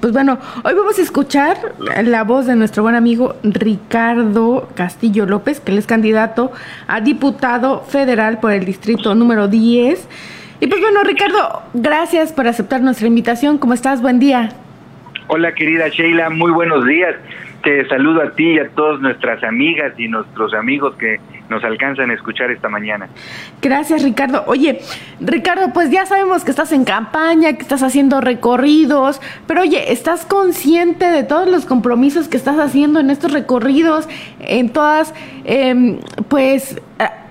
Pues bueno, hoy vamos a escuchar la voz de nuestro buen amigo Ricardo Castillo López, que él es candidato a diputado federal por el distrito número 10. Y pues bueno, Ricardo, gracias por aceptar nuestra invitación. ¿Cómo estás? Buen día. Hola querida Sheila, muy buenos días. Te saludo a ti y a todas nuestras amigas y nuestros amigos que nos alcanzan a escuchar esta mañana. Gracias, Ricardo. Oye, Ricardo, pues ya sabemos que estás en campaña, que estás haciendo recorridos, pero oye, ¿estás consciente de todos los compromisos que estás haciendo en estos recorridos, en todas, eh, pues,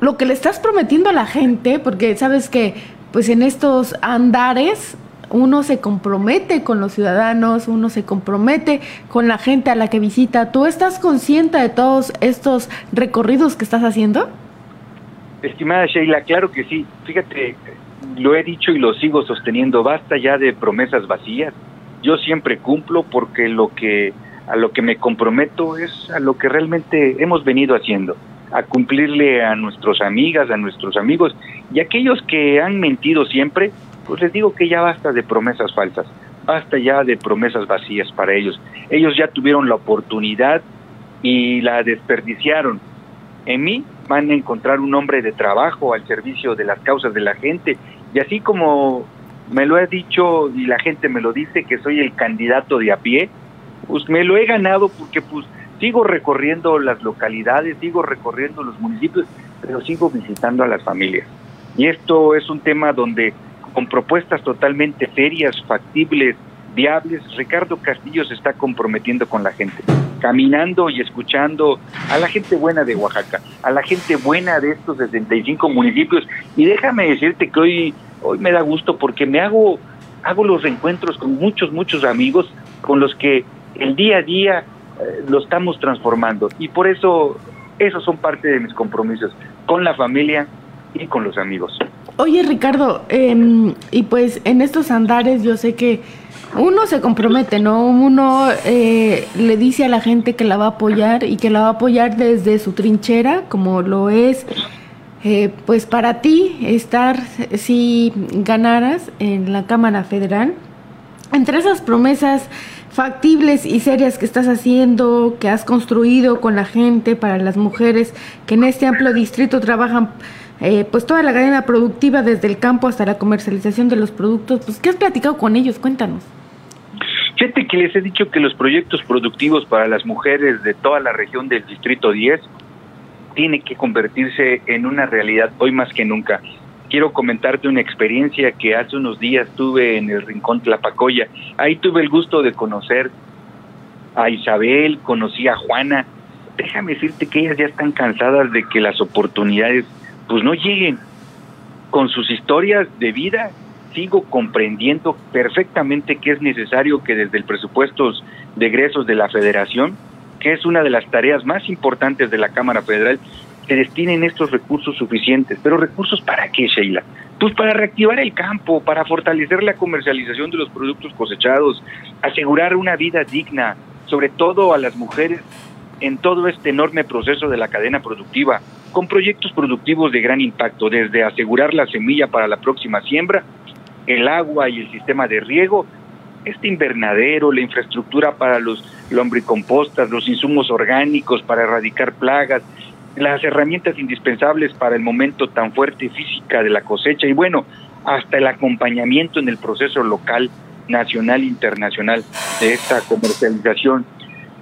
lo que le estás prometiendo a la gente? Porque sabes que, pues, en estos andares uno se compromete con los ciudadanos, uno se compromete con la gente a la que visita. ¿Tú estás consciente de todos estos recorridos que estás haciendo? Estimada Sheila, claro que sí. Fíjate, lo he dicho y lo sigo sosteniendo, basta ya de promesas vacías. Yo siempre cumplo porque lo que a lo que me comprometo es a lo que realmente hemos venido haciendo, a cumplirle a nuestras amigas, a nuestros amigos y aquellos que han mentido siempre, pues les digo que ya basta de promesas falsas, basta ya de promesas vacías para ellos. Ellos ya tuvieron la oportunidad y la desperdiciaron. En mí van a encontrar un hombre de trabajo al servicio de las causas de la gente y así como me lo ha dicho y la gente me lo dice que soy el candidato de a pie, pues me lo he ganado porque pues sigo recorriendo las localidades, sigo recorriendo los municipios, pero sigo visitando a las familias. Y esto es un tema donde con propuestas totalmente serias, factibles, viables, Ricardo Castillo se está comprometiendo con la gente, caminando y escuchando a la gente buena de Oaxaca, a la gente buena de estos 65 municipios. Y déjame decirte que hoy, hoy me da gusto porque me hago, hago los reencuentros con muchos, muchos amigos con los que el día a día eh, lo estamos transformando. Y por eso, esos son parte de mis compromisos con la familia y con los amigos. Oye Ricardo, eh, y pues en estos andares yo sé que uno se compromete, ¿no? Uno eh, le dice a la gente que la va a apoyar y que la va a apoyar desde su trinchera, como lo es, eh, pues para ti estar, si ganaras en la Cámara Federal, entre esas promesas factibles y serias que estás haciendo, que has construido con la gente, para las mujeres que en este amplio distrito trabajan eh, pues toda la cadena productiva desde el campo hasta la comercialización de los productos, pues ¿qué has platicado con ellos? Cuéntanos. Fíjate que les he dicho que los proyectos productivos para las mujeres de toda la región del Distrito 10 tienen que convertirse en una realidad hoy más que nunca. Quiero comentarte una experiencia que hace unos días tuve en el Rincón Tlapacoya. Ahí tuve el gusto de conocer a Isabel, conocí a Juana. Déjame decirte que ellas ya están cansadas de que las oportunidades pues no lleguen. Con sus historias de vida sigo comprendiendo perfectamente que es necesario que desde el presupuesto de egresos de la federación, que es una de las tareas más importantes de la Cámara Federal, se destinen estos recursos suficientes. ¿Pero recursos para qué, Sheila? Pues para reactivar el campo, para fortalecer la comercialización de los productos cosechados, asegurar una vida digna, sobre todo a las mujeres en todo este enorme proceso de la cadena productiva, con proyectos productivos de gran impacto, desde asegurar la semilla para la próxima siembra, el agua y el sistema de riego, este invernadero, la infraestructura para los lombricompostas, los insumos orgánicos para erradicar plagas, las herramientas indispensables para el momento tan fuerte física de la cosecha y bueno, hasta el acompañamiento en el proceso local, nacional internacional de esta comercialización.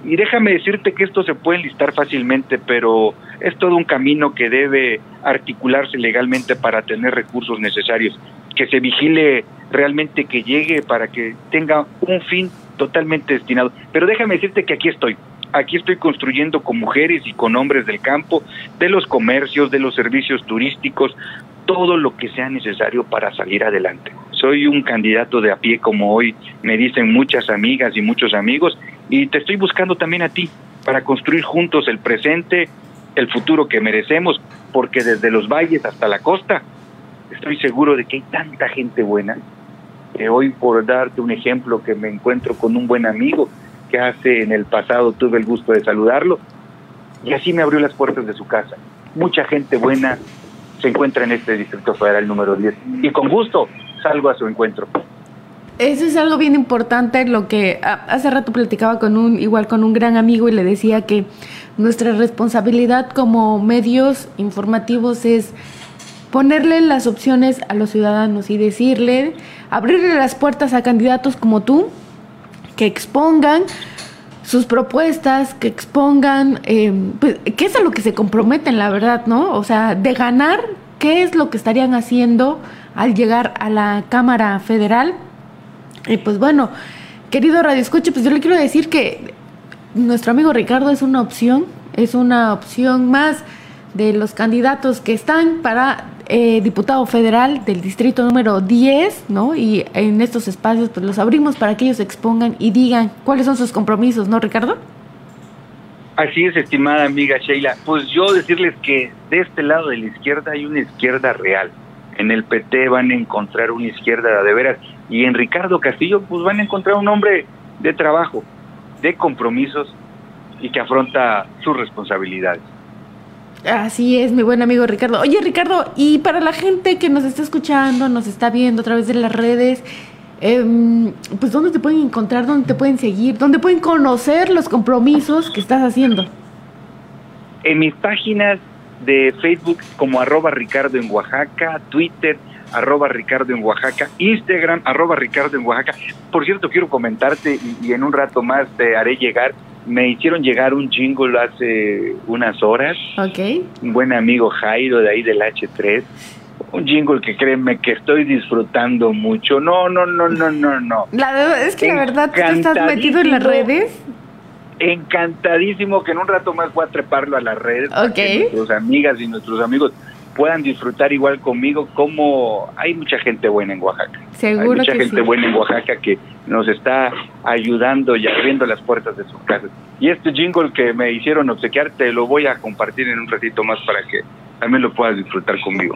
Y déjame decirte que esto se puede listar fácilmente, pero es todo un camino que debe articularse legalmente para tener recursos necesarios, que se vigile realmente que llegue para que tenga un fin totalmente destinado. Pero déjame decirte que aquí estoy, aquí estoy construyendo con mujeres y con hombres del campo, de los comercios, de los servicios turísticos, todo lo que sea necesario para salir adelante. Soy un candidato de a pie como hoy me dicen muchas amigas y muchos amigos y te estoy buscando también a ti para construir juntos el presente, el futuro que merecemos, porque desde los valles hasta la costa estoy seguro de que hay tanta gente buena que hoy por darte un ejemplo que me encuentro con un buen amigo que hace en el pasado tuve el gusto de saludarlo y así me abrió las puertas de su casa. Mucha gente buena se encuentra en este Distrito Federal número 10 y con gusto salgo a su encuentro. Eso es algo bien importante, lo que hace rato platicaba con un igual con un gran amigo y le decía que nuestra responsabilidad como medios informativos es ponerle las opciones a los ciudadanos y decirle, abrirle las puertas a candidatos como tú, que expongan sus propuestas, que expongan, eh, pues, qué es a lo que se comprometen, la verdad, ¿no? O sea, de ganar, qué es lo que estarían haciendo al llegar a la Cámara Federal. Y pues bueno, querido Radio Escuche, pues yo le quiero decir que nuestro amigo Ricardo es una opción, es una opción más de los candidatos que están para eh, diputado federal del distrito número 10, ¿no? Y en estos espacios pues los abrimos para que ellos expongan y digan cuáles son sus compromisos, ¿no, Ricardo? Así es, estimada amiga Sheila. Pues yo decirles que de este lado de la izquierda hay una izquierda real. En el PT van a encontrar una izquierda de veras. Y en Ricardo Castillo, pues van a encontrar un hombre de trabajo, de compromisos y que afronta sus responsabilidades. Así es, mi buen amigo Ricardo. Oye, Ricardo, y para la gente que nos está escuchando, nos está viendo a través de las redes, em, pues ¿dónde te pueden encontrar? ¿Dónde te pueden seguir? ¿Dónde pueden conocer los compromisos que estás haciendo? En mis páginas de Facebook como arroba Ricardo en Oaxaca, Twitter arroba Ricardo en Oaxaca, Instagram arroba Ricardo en Oaxaca. Por cierto, quiero comentarte y en un rato más te haré llegar me hicieron llegar un jingle hace unas horas. Ok. Un buen amigo Jairo de ahí del H3. Un jingle que créeme que estoy disfrutando mucho. No, no, no, no, no, no. La es que la verdad tú estás metido en las redes. Encantadísimo que en un rato más voy a treparlo a las redes. Ok. nuestras amigas y nuestros amigos puedan disfrutar igual conmigo como hay mucha gente buena en Oaxaca. Seguro hay mucha gente buena en Oaxaca que nos está ayudando y abriendo las puertas de sus casas. Y este jingle que me hicieron obsequiar te lo voy a compartir en un ratito más para que también lo puedas disfrutar conmigo.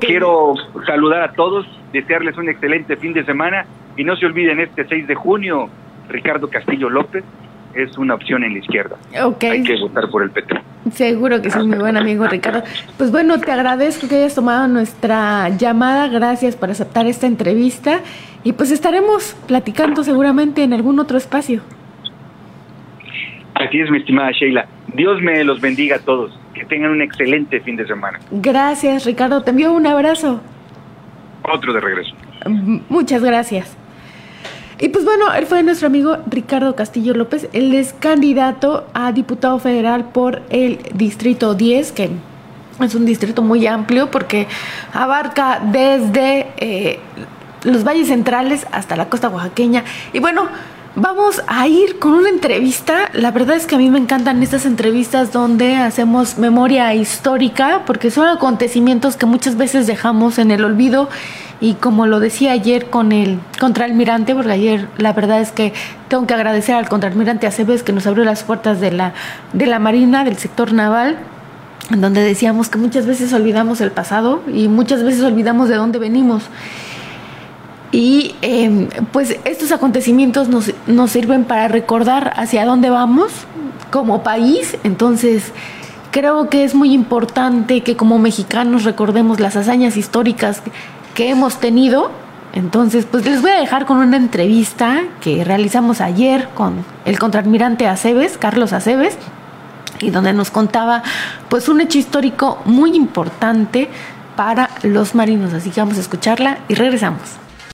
Quiero saludar a todos, desearles un excelente fin de semana y no se olviden este 6 de junio, Ricardo Castillo López es una opción en la izquierda. Hay que votar por el PT. Seguro que sí, mi buen amigo Ricardo. Pues bueno, te agradezco que hayas tomado nuestra llamada. Gracias por aceptar esta entrevista. Y pues estaremos platicando seguramente en algún otro espacio. Así es, mi estimada Sheila. Dios me los bendiga a todos. Que tengan un excelente fin de semana. Gracias, Ricardo. Te envío un abrazo. Otro de regreso. Muchas gracias. Y pues bueno, él fue nuestro amigo Ricardo Castillo López. Él es candidato a diputado federal por el Distrito 10, que es un distrito muy amplio porque abarca desde eh, los valles centrales hasta la costa oaxaqueña. Y bueno, Vamos a ir con una entrevista. La verdad es que a mí me encantan estas entrevistas donde hacemos memoria histórica porque son acontecimientos que muchas veces dejamos en el olvido y como lo decía ayer con el contraalmirante, porque ayer la verdad es que tengo que agradecer al contraalmirante Aceves que nos abrió las puertas de la, de la Marina, del sector naval, en donde decíamos que muchas veces olvidamos el pasado y muchas veces olvidamos de dónde venimos. Y em, pues estos acontecimientos nos, nos sirven para recordar hacia dónde vamos como país. Entonces, creo que es muy importante que como mexicanos recordemos las hazañas históricas que hemos tenido. Entonces, pues les voy a dejar con una entrevista que realizamos ayer con el contraadmirante Aceves, Carlos Aceves, y donde nos contaba pues un hecho histórico muy importante para los marinos. Así que vamos a escucharla y regresamos.